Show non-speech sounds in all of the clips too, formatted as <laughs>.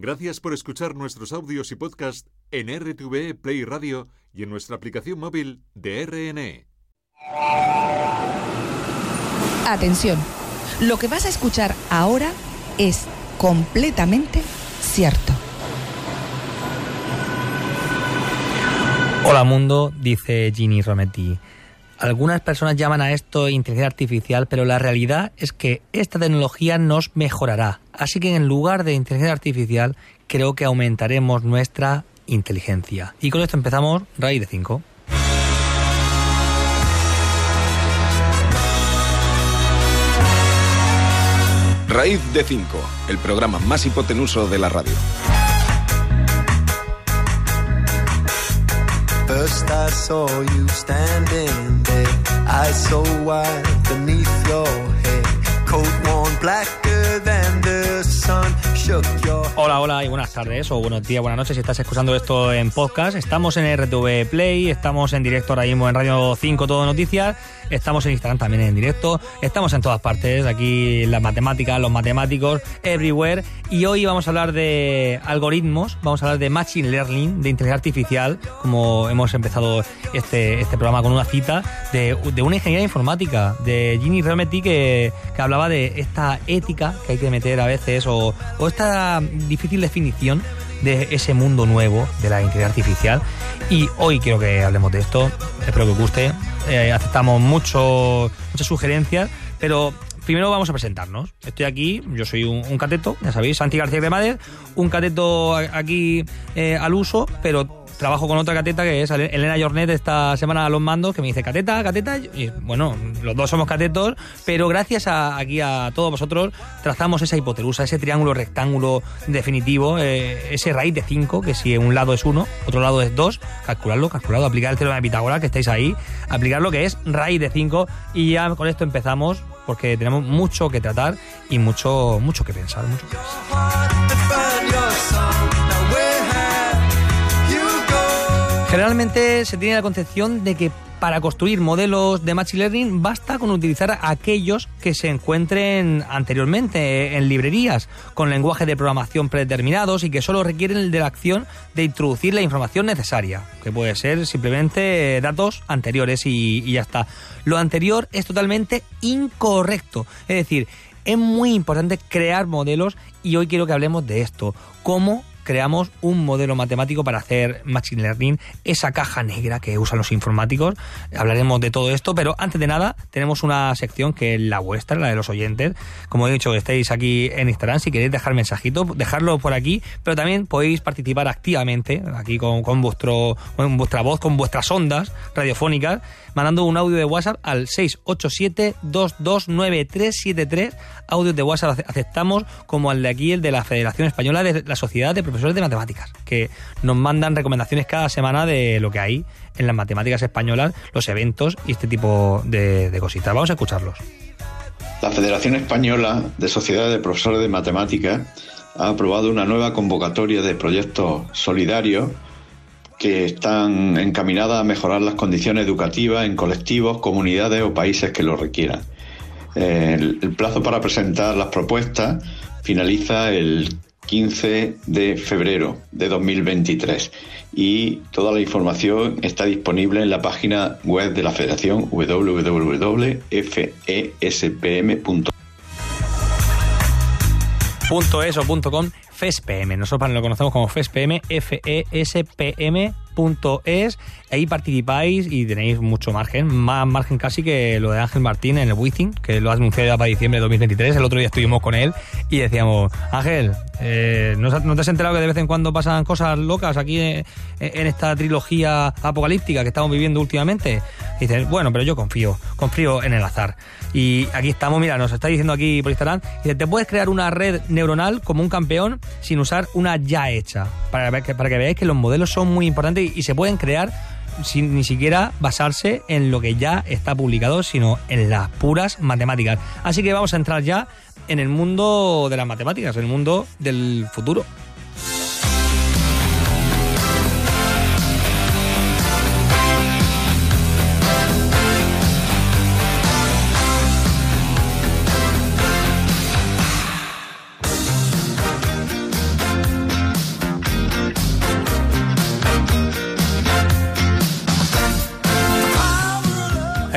Gracias por escuchar nuestros audios y podcast en RTV Play Radio y en nuestra aplicación móvil de RNE. Atención, lo que vas a escuchar ahora es completamente cierto. Hola mundo, dice Ginny Rometty. Algunas personas llaman a esto inteligencia artificial, pero la realidad es que esta tecnología nos mejorará. Así que en lugar de inteligencia artificial, creo que aumentaremos nuestra inteligencia. Y con esto empezamos Raíz de 5. Raíz de 5, el programa más hipotenuso de la radio. First I saw you standing there, eyes so wide beneath your head, coat worn blacker Hola, hola y buenas tardes o buenos días, buenas noches si estás escuchando esto en podcast. Estamos en RTV Play, estamos en directo ahora mismo en Radio 5 Todo Noticias, estamos en Instagram también en directo, estamos en todas partes, aquí las matemáticas, los matemáticos, everywhere. Y hoy vamos a hablar de algoritmos, vamos a hablar de Machine Learning, de inteligencia artificial, como hemos empezado este, este programa con una cita de, de una ingeniera informática, de Ginny Rometty, que, que hablaba de esta ética que hay que meter a veces o, o esta difícil definición de ese mundo nuevo de la inteligencia artificial. Y hoy quiero que hablemos de esto. Espero que os guste. Eh, aceptamos mucho, muchas sugerencias, pero primero vamos a presentarnos. Estoy aquí, yo soy un, cateto, ya sabéis, Santi García Cremades, un cateto aquí eh, al uso, pero trabajo con otra cateta que es Elena Jornet esta semana a los mandos que me dice cateta, cateta y bueno, los dos somos catetos, pero gracias a, aquí a todos vosotros trazamos esa hipotenusa, ese triángulo rectángulo definitivo, eh, ese raíz de 5, que si un lado es 1, otro lado es 2, calcularlo, calcularlo, aplicar el teorema de Pitágoras que estáis ahí, aplicar lo que es raíz de 5 y ya con esto empezamos porque tenemos mucho que tratar y mucho mucho que pensar, mucho que pensar. Generalmente se tiene la concepción de que para construir modelos de Machine Learning basta con utilizar aquellos que se encuentren anteriormente en librerías, con lenguajes de programación predeterminados y que solo requieren de la acción de introducir la información necesaria, que puede ser simplemente datos anteriores y, y ya está. Lo anterior es totalmente incorrecto, es decir, es muy importante crear modelos y hoy quiero que hablemos de esto, cómo creamos un modelo matemático para hacer Machine Learning, esa caja negra que usan los informáticos. Hablaremos de todo esto, pero antes de nada tenemos una sección que es la vuestra, la de los oyentes. Como he dicho, estáis aquí en Instagram, si queréis dejar mensajitos, dejarlo por aquí, pero también podéis participar activamente aquí con, con vuestro, con vuestra voz, con vuestras ondas radiofónicas, mandando un audio de WhatsApp al 687-229373. Audios de WhatsApp ace- aceptamos como el de aquí, el de la Federación Española de la Sociedad de Profesores de Matemáticas, que nos mandan recomendaciones cada semana de lo que hay en las matemáticas españolas, los eventos y este tipo de, cositas. Vamos a escucharlos. La Federación Española de Sociedades de Profesores de Matemáticas ha aprobado una nueva convocatoria de proyectos solidarios que están encaminadas a mejorar las condiciones educativas en colectivos, comunidades o países que lo requieran. El plazo para presentar las propuestas finaliza el 15 de febrero de 2023 y toda la información está disponible en la página web de la Federación www.fespm.com. .com, FESPM. Nosotros lo conocemos como FESPM, F-E-S-P-M es. Ahí participáis y tenéis mucho margen, más margen casi que lo de Ángel Martín en el Wizzing, que lo ha anunciado para diciembre de 2023. El otro día estuvimos con él y decíamos, Ángel, eh, ¿no, ¿no te has enterado que de vez en cuando pasan cosas locas aquí en, esta trilogía apocalíptica que estamos viviendo últimamente? Dices, bueno, pero yo confío, confío en el azar. Y aquí estamos, mira, nos está diciendo aquí por Instagram, dice, te puedes crear una red neuronal como un campeón sin usar una ya hecha, para, que, para que veáis que los modelos son muy importantes y se pueden crear sin ni siquiera basarse en lo que ya está publicado, sino en las puras matemáticas. Así que vamos a entrar ya en el mundo de las matemáticas, en el mundo del futuro.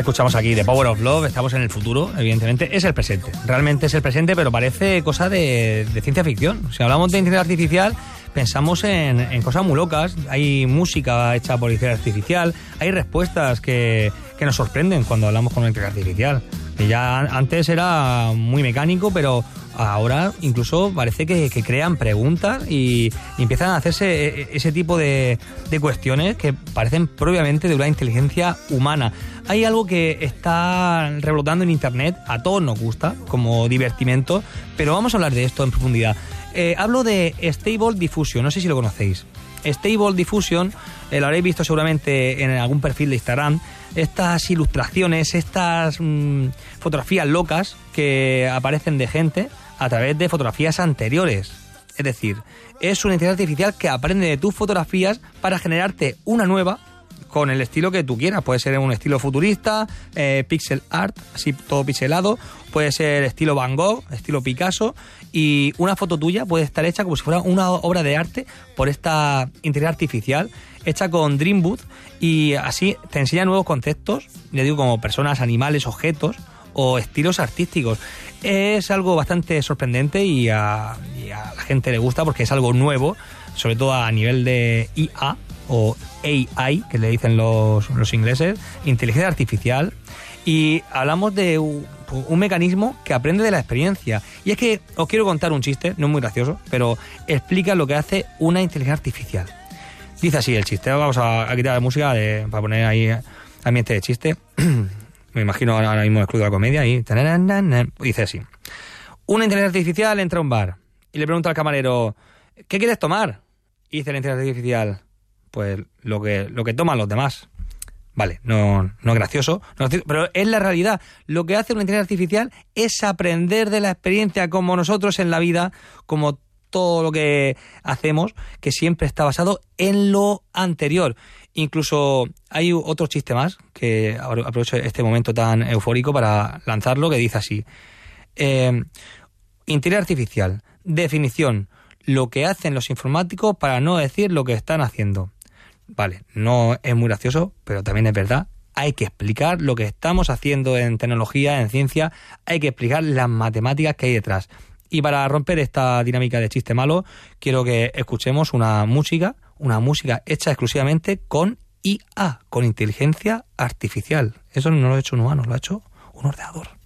Escuchamos aquí The Power of Love, estamos en el futuro, evidentemente, es el presente. Realmente es el presente, pero parece cosa de, de ciencia ficción. Si hablamos de inteligencia artificial, pensamos en, en, cosas muy locas. Hay música hecha por inteligencia artificial, hay respuestas que, que nos sorprenden cuando hablamos con una inteligencia artificial. Ya antes era muy mecánico, pero ahora incluso parece que, que crean preguntas y, empiezan a hacerse e, ese tipo de, de, cuestiones que parecen propiamente de una inteligencia humana. Hay algo que está revolotando en Internet, a todos nos gusta, como divertimento, pero vamos a hablar de esto en profundidad. Eh, hablo de Stable Diffusion, no sé si lo conocéis. Stable Diffusion, eh, lo habréis visto seguramente en algún perfil de Instagram, estas ilustraciones, estas mmm, fotografías locas que aparecen de gente a través de fotografías anteriores. Es decir, es una inteligencia artificial que aprende de tus fotografías para generarte una nueva con el estilo que tú quieras. Puede ser un estilo futurista, eh, pixel art, así todo pixelado. Puede ser estilo Van Gogh, estilo Picasso. Y una foto tuya puede estar hecha como si fuera una obra de arte por esta inteligencia artificial hecha con Dreamwood y así te enseña nuevos conceptos, ya digo, como personas, animales, objetos o estilos artísticos. Es algo bastante sorprendente y a, y a la gente le gusta porque es algo nuevo, sobre todo a nivel de IA o AI, que le dicen los, los ingleses, inteligencia artificial. Y hablamos de un, mecanismo que aprende de la experiencia. Y es que os quiero contar un chiste, no es muy gracioso, pero explica lo que hace una inteligencia artificial. Dice así el chiste, vamos a, a quitar la música de, para poner ahí ambiente de chiste. <clears throat> Me imagino ahora mismo el de la comedia y... Dice así. Una inteligencia artificial entra a un bar y le pregunta al camarero, ¿qué quieres tomar? Y dice la inteligencia artificial, pues lo que, lo que toman los demás. Vale, no, no es gracioso, pero es la realidad. Lo que hace una inteligencia artificial es aprender de la experiencia como nosotros en la vida, como todo lo que hacemos, que siempre está basado en lo anterior. Incluso hay otro chiste más, que aprovecho este momento tan eufórico para lanzarlo, que dice así. Eh, inteligencia artificial, definición, lo que hacen los informáticos para no decir lo que están haciendo. Vale, no es muy gracioso, pero también es verdad. Hay que explicar lo que estamos haciendo en tecnología, en ciencia, hay que explicar las matemáticas que hay detrás. Y para romper esta dinámica de chiste malo, quiero que escuchemos una música, una música hecha exclusivamente con IA, con inteligencia artificial. Eso no lo ha hecho un humano, lo ha hecho un ordenador.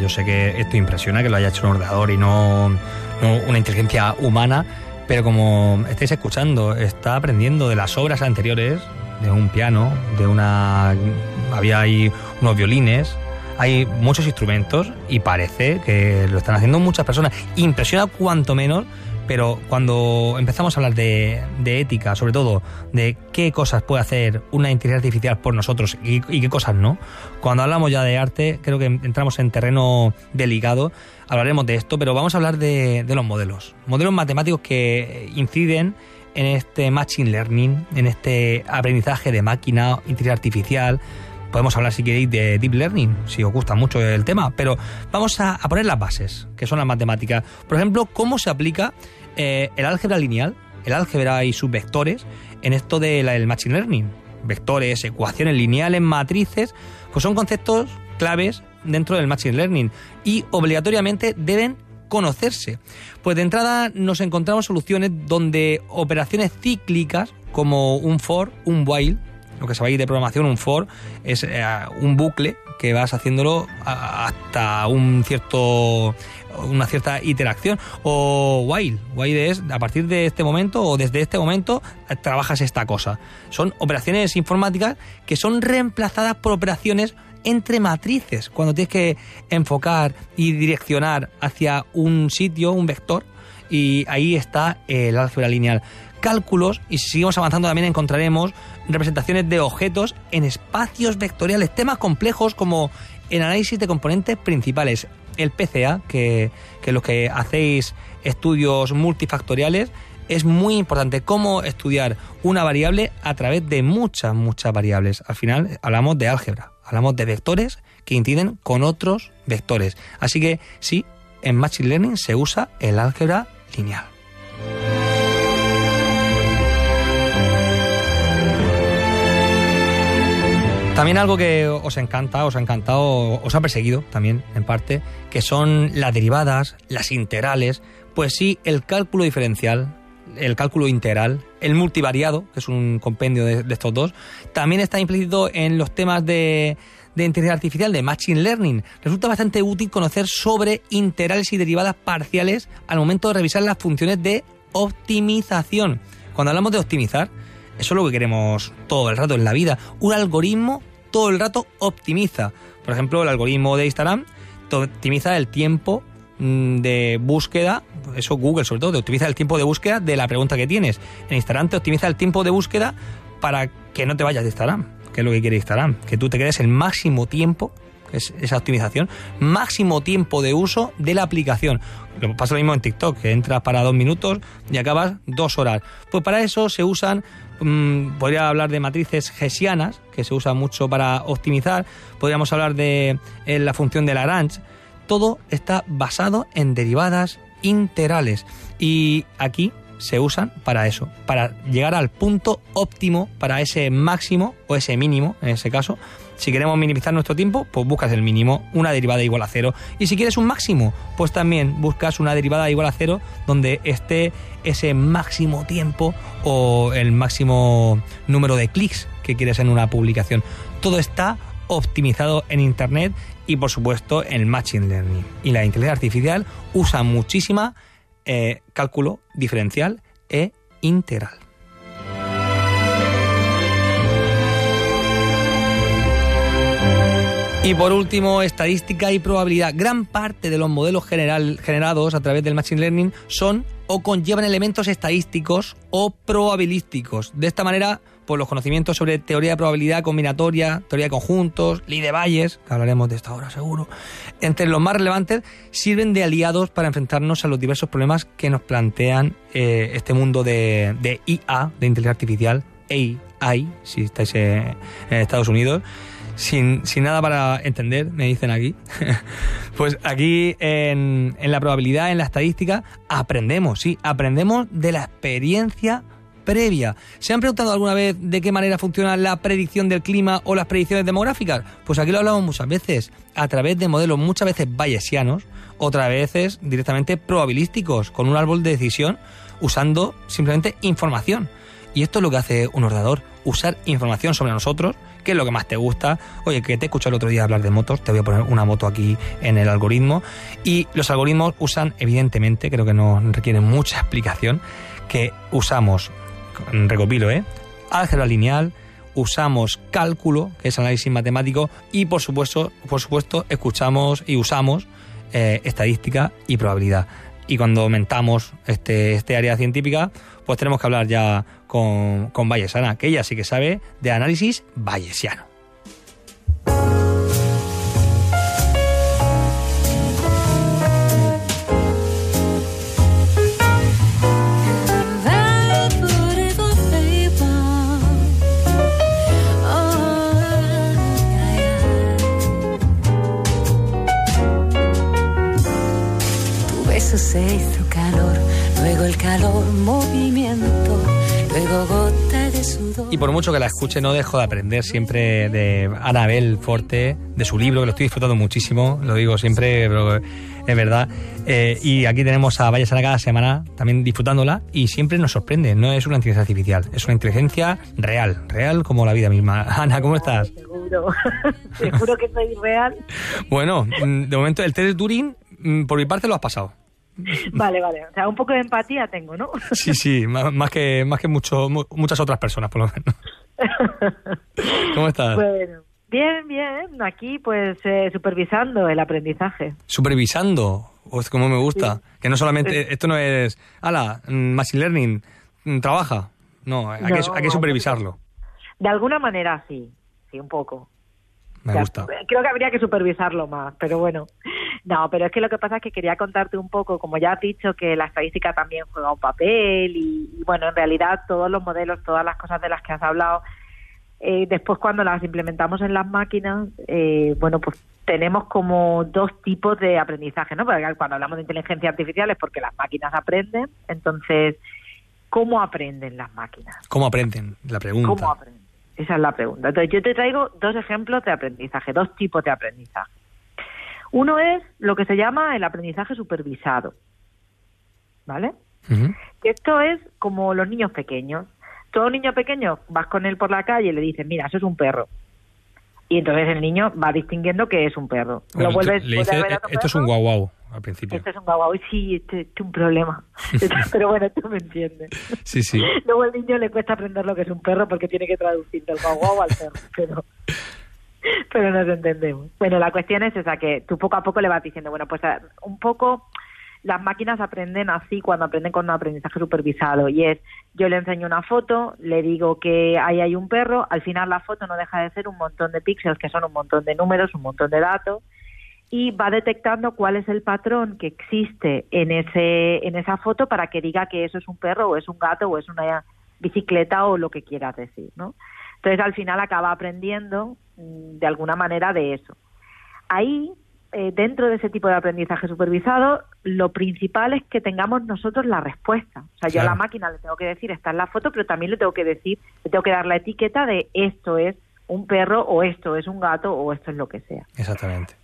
Yo sé que esto impresiona que lo haya hecho un ordenador y no, no, una inteligencia humana, pero como estáis escuchando, está aprendiendo de las obras anteriores, de un piano, de una... había ahí unos violines, hay muchos instrumentos y parece que lo están haciendo muchas personas. Impresiona cuanto menos pero cuando empezamos a hablar de, de, ética, sobre todo de qué cosas puede hacer una inteligencia artificial por nosotros y, qué cosas no, cuando hablamos ya de arte, creo que entramos en terreno delicado, hablaremos de esto, pero vamos a hablar de, de los modelos, modelos matemáticos que inciden en este machine learning, en este aprendizaje de máquina, inteligencia artificial, podemos hablar si queréis de deep learning, si os gusta mucho el tema, pero vamos a, poner las bases, que son las matemáticas. Por ejemplo, cómo se aplica eh, el álgebra lineal, el álgebra y sus vectores en esto del de machine learning. Vectores, ecuaciones lineales, matrices, pues son conceptos claves dentro del machine learning y obligatoriamente deben conocerse. Pues de entrada nos encontramos soluciones donde operaciones cíclicas como un for, un while, lo que sabéis de programación, un for, es eh, un bucle que vas haciéndolo hasta un cierto una cierta interacción o while, while es a partir de este momento o desde este momento trabajas esta cosa. Son operaciones informáticas que son reemplazadas por operaciones entre matrices, cuando tienes que enfocar y direccionar hacia un sitio, un vector, y ahí está el álgebra lineal. Cálculos y si seguimos avanzando también encontraremos representaciones de objetos en espacios vectoriales, temas complejos como el análisis de componentes principales, el PCA, que, que los que hacéis estudios multifactoriales, es muy importante cómo estudiar una variable a través de muchas, muchas variables. Al final hablamos de álgebra, hablamos de vectores que inciden con otros vectores. Así que sí, en Machine Learning se usa el álgebra lineal. También algo que os encanta, os ha encantado, os ha perseguido también en parte, que son las derivadas, las integrales, pues sí, el cálculo diferencial, el cálculo integral, el multivariado, que es un compendio de, de estos dos, también está implícito en los temas de, de inteligencia artificial, de Machine Learning. Resulta bastante útil conocer sobre integrales y derivadas parciales al momento de revisar las funciones de optimización. Cuando hablamos de optimizar, eso es lo que queremos todo el rato en la vida. Un algoritmo todo el rato optimiza. Por ejemplo, el algoritmo de Instagram optimiza el tiempo mm, de búsqueda, eso Google sobre todo, te optimiza el tiempo de búsqueda de la pregunta que tienes. En Instagram te optimiza el tiempo de búsqueda para que no te vayas de Instagram, que es lo que quiere Instagram, que tú te quedes el máximo tiempo, que es esa optimización, máximo tiempo de uso de la aplicación. Lo pasa lo mismo en TikTok, que entras para dos minutos y acabas dos horas. Pues para eso se usan mm, podría hablar de matrices hessianas, que se usan mucho para optimizar. Podríamos hablar de eh, la función de Lagrange. Todo está basado en derivadas integrales. Y aquí se usan para eso, para llegar al punto óptimo para ese máximo o ese mínimo, en ese caso. Si queremos minimizar nuestro tiempo, pues buscas el mínimo, una derivada igual a cero. Y si quieres un máximo, pues también buscas una derivada igual a cero donde esté ese máximo tiempo o el máximo número de clics que quieres en una publicación. Todo está optimizado en Internet y por supuesto el Machine Learning. Y la inteligencia artificial usa muchísima eh, cálculo diferencial e integral. Y por último, estadística y probabilidad. Gran parte de los modelos generados a través del Machine Learning son o conllevan elementos estadísticos o probabilísticos. De esta manera, pues los conocimientos sobre teoría de probabilidad combinatoria, teoría de conjuntos, ley de Bayes, que hablaremos de esta ahora seguro, entre los más relevantes, sirven de aliados para enfrentarnos a los diversos problemas que nos plantean eh, este mundo de, de IA, de inteligencia artificial, AI, si estáis en Estados Unidos sin, sin nada para entender, me dicen aquí. <laughs> pues aquí en, en la probabilidad, en la estadística, aprendemos, sí, aprendemos de la experiencia previa. ¿Se han preguntado alguna vez de qué manera funciona la predicción del clima o las predicciones demográficas? Pues aquí lo hablamos muchas veces, a través de modelos muchas veces bayesianos, otras veces directamente probabilísticos, con un árbol de decisión, usando simplemente información. Y esto es lo que hace un ordenador, usar información sobre nosotros, qué es lo que más te gusta. Oye, que te escuché el otro día hablar de motos, te voy a poner una moto aquí en el algoritmo. Y los algoritmos usan, evidentemente, creo que no requieren mucha <laughs> explicación, que usamos, recopilo, ¿eh? Álgebra lineal, usamos cálculo, que es análisis matemático, y por supuesto, por supuesto, escuchamos y usamos eh, estadística y probabilidad. Y cuando aumentamos este, este área científica, pues tenemos que hablar ya con, con Bayesana, que ella sí que sabe de análisis bayesiano. Y por mucho que la escuche, no dejo de aprender siempre de Anabel Forte, de su libro, que lo estoy disfrutando muchísimo, lo digo siempre, pero es verdad. Eh, y aquí tenemos a Valles cada semana también disfrutándola y siempre nos sorprende, no es una inteligencia artificial, es una inteligencia real, real como la vida misma. <laughs> Ana, ¿cómo estás? Seguro, <laughs> seguro que soy real. Bueno, mm, de momento el test de Turing, mm, por mi parte lo has pasado. <laughs> Vale, vale. O sea, un poco de empatía tengo, ¿no? <laughs> Sí, sí, más, más que, más que mucho, mu- muchas otras personas, por lo menos. <laughs> ¿Cómo estás? Bueno, bien, bien. Aquí, pues, eh, supervisando el aprendizaje. Supervisando, pues como me gusta. Que no solamente, esto no es, ala, mm, Machine Learning, mm, trabaja. No, hay, que, No, hay que supervisarlo. De alguna manera sí, sí, un poco. Me O sea, gusta. Creo que habría que supervisarlo más, pero bueno. No, pero es que lo que pasa es que quería contarte un poco, como ya has dicho, que la estadística también juega un papel y, y, bueno, en realidad todos los modelos, todas las cosas de las que has hablado, eh, después cuando las implementamos en las máquinas, eh, bueno, pues tenemos como dos tipos de aprendizaje, ¿no? Porque cuando hablamos de inteligencia artificial es porque las máquinas aprenden, entonces, ¿cómo aprenden las máquinas? ¿Cómo aprenden? La pregunta. ¿Cómo aprenden? Esa es la pregunta. Entonces, yo te traigo dos ejemplos de aprendizaje, dos tipos de aprendizaje. Uno es lo que se llama el aprendizaje supervisado. ¿Vale? Que esto es como los niños pequeños. Todo niño pequeño, vas con él por la calle y le dices, mira, eso es un perro. Y entonces el niño va distinguiendo que es un perro. Bueno, Lo vuelves, le dice, otro esto es un guau guau al principio. Esto es un guau. Sí, este, este es un problema. <laughs> Pero bueno, tú me entiendes. Sí, sí. Luego al niño le cuesta aprender lo que es un perro porque tiene que traducir del guau guau al perro, pero, pero nos entendemos. Bueno, la cuestión es esa, que tú poco a poco le vas diciendo, bueno, pues a- un poco las máquinas aprenden así cuando aprenden con un aprendizaje supervisado y es, yo le enseño una foto, le digo que ahí hay un perro, al final la foto no deja de ser un montón de píxeles que son un montón de números, un montón de datos y va detectando cuál es el patrón que existe en ese en esa foto para que diga que eso es un perro o es un gato o es una bicicleta o lo que quieras decir, ¿no? Entonces al final acaba aprendiendo mm, de alguna manera de eso. Ahí eh, dentro de ese tipo de aprendizaje supervisado, lo principal es que tengamos nosotros la respuesta. O sea, yo a la máquina le tengo que decir, está en la foto, pero también le tengo que decir, le tengo que dar la etiqueta de esto es un perro o esto es un gato o esto es lo que sea. Exactamente.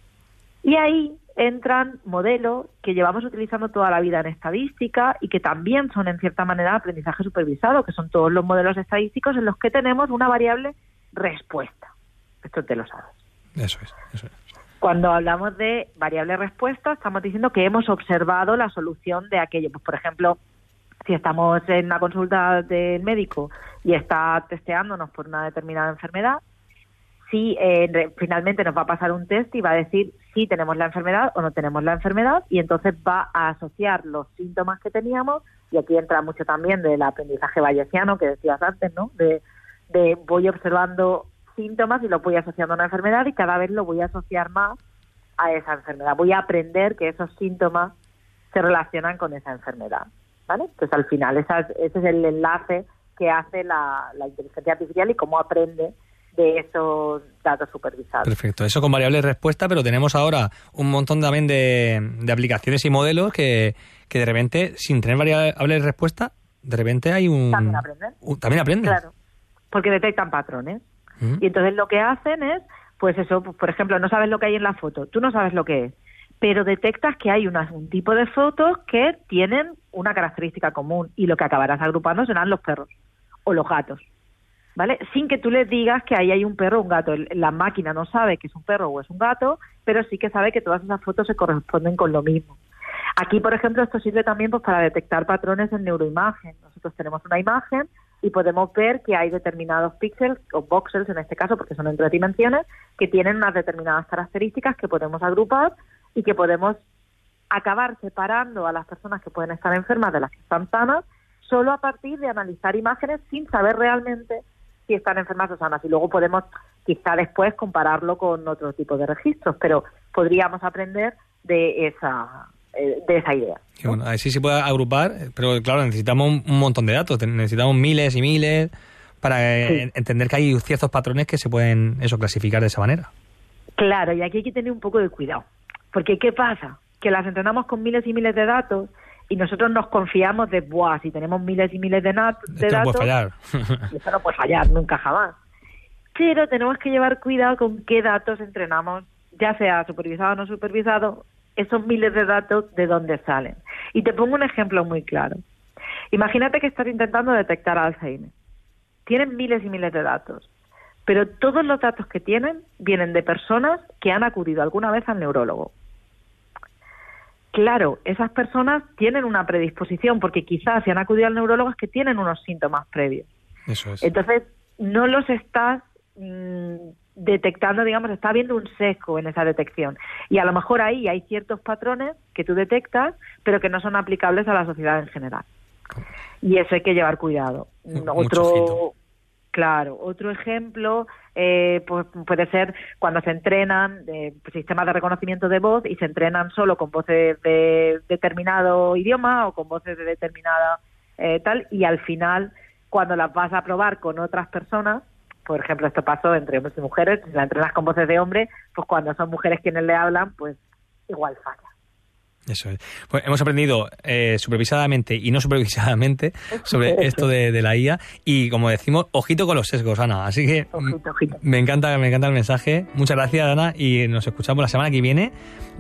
Y ahí entran modelos que llevamos utilizando toda la vida en estadística y que también son en cierta manera aprendizaje supervisado, que son todos los modelos estadísticos en los que tenemos una variable respuesta. Esto te lo sabes. Eso es. Eso es. Cuando hablamos de variable respuesta, estamos diciendo que hemos observado la solución de aquello. Pues, por ejemplo, si estamos en una consulta del médico y está testeándonos por una determinada enfermedad, si eh, finalmente nos va a pasar un test y va a decir si tenemos la enfermedad o no tenemos la enfermedad y entonces va a asociar los síntomas que teníamos y aquí entra mucho también del aprendizaje bayesiano que decías antes, ¿no? De, de voy observando síntomas y los voy asociando a una enfermedad y cada vez lo voy a asociar más a esa enfermedad. Voy a aprender que esos síntomas se relacionan con esa enfermedad, ¿vale? Entonces al final ese es el enlace que hace la inteligencia artificial y cómo aprende de esos datos supervisados. Perfecto. Eso con variable respuesta, pero tenemos ahora un montón también de, de aplicaciones y modelos que, que de repente, sin tener variable respuesta, de repente hay un... También aprenden. un- también aprenden. Claro, porque detectan patrones. Ujú. Y entonces lo que hacen es, pues eso, pues, por ejemplo, no sabes lo que hay en la foto, tú no sabes lo que es, pero detectas que hay una- un tipo de fotos que tienen una característica común y lo que acabarás agrupando serán los perros o los gatos. ¿Vale? Sin que tú les digas que ahí hay un perro o un gato. La máquina no sabe que es un perro o es un gato, pero sí que sabe que todas esas fotos se corresponden con lo mismo. Aquí, por ejemplo, esto sirve también pues, para detectar patrones en neuroimagen. Nosotros tenemos una imagen y podemos ver que hay determinados píxeles o voxels en este caso, porque son en tres dimensiones, que tienen unas determinadas características que podemos agrupar y que podemos acabar separando a las personas que pueden estar enfermas de las que están sanas solo a partir de analizar imágenes sin saber realmente si están enfermas o sanas. Y luego podemos quizá después compararlo con otro tipo de registros, pero podríamos aprender de esa, eh, de esa idea. Y bueno, así se puede agrupar, pero claro, necesitamos un, montón de datos, necesitamos miles y miles para eh, Sí. en- entender que hay ciertos patrones que se pueden eso clasificar de esa manera. Claro, y aquí hay que tener un poco de cuidado. Porque ¿qué pasa? Que las entrenamos con miles y miles de datos y nosotros nos confiamos de, Buah, si tenemos miles y miles de, nat- de Esto no datos, puede fallar. eso no puede fallar nunca jamás. Pero tenemos que llevar cuidado con qué datos entrenamos, ya sea supervisado o no supervisado, esos miles de datos de dónde salen. Y te pongo un ejemplo muy claro. Imagínate que estás intentando detectar Alzheimer. Tienen miles y miles de datos, pero todos los datos que tienen vienen de personas que han acudido alguna vez al neurólogo. Claro, esas personas tienen una predisposición porque quizás si han acudido al neurólogo es que tienen unos síntomas previos. Eso es. Entonces, no los estás mm, detectando, digamos, está habiendo un sesgo en esa detección. Y a lo mejor ahí hay ciertos patrones que tú detectas, pero que no son aplicables a la sociedad en general. Y eso hay que llevar cuidado. Otro, claro, otro ejemplo eh, pues puede ser cuando se entrenan sistemas de reconocimiento de voz y se entrenan solo con voces de determinado idioma o con voces de determinada eh, tal y al final cuando las vas a probar con otras personas por ejemplo esto pasó entre hombres y mujeres si la entrenas con voces de hombre pues cuando son mujeres quienes le hablan pues igual falla Eso es. Pues hemos aprendido eh, supervisadamente y no supervisadamente <laughs> sobre esto de, de la IA y como decimos, ojito con los sesgos, Ana. Así que Ojito, ojito. me encanta, me encanta el mensaje. Muchas gracias, Ana, y nos escuchamos la semana que viene.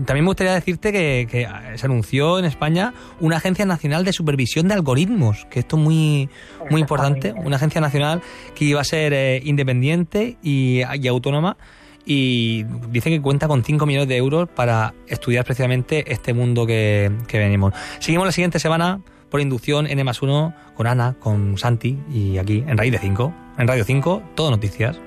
También me gustaría decirte que, que se anunció en España una agencia nacional de supervisión de algoritmos, que esto es muy, muy importante, una agencia nacional que iba a ser eh, independiente y, y autónoma y dice que cuenta con 5 millones de euros para estudiar precisamente este mundo que, que venimos. Seguimos la siguiente semana por inducción N más 1 con Ana, con Santi y aquí en Raíz de 5. En Radio 5, todo noticias.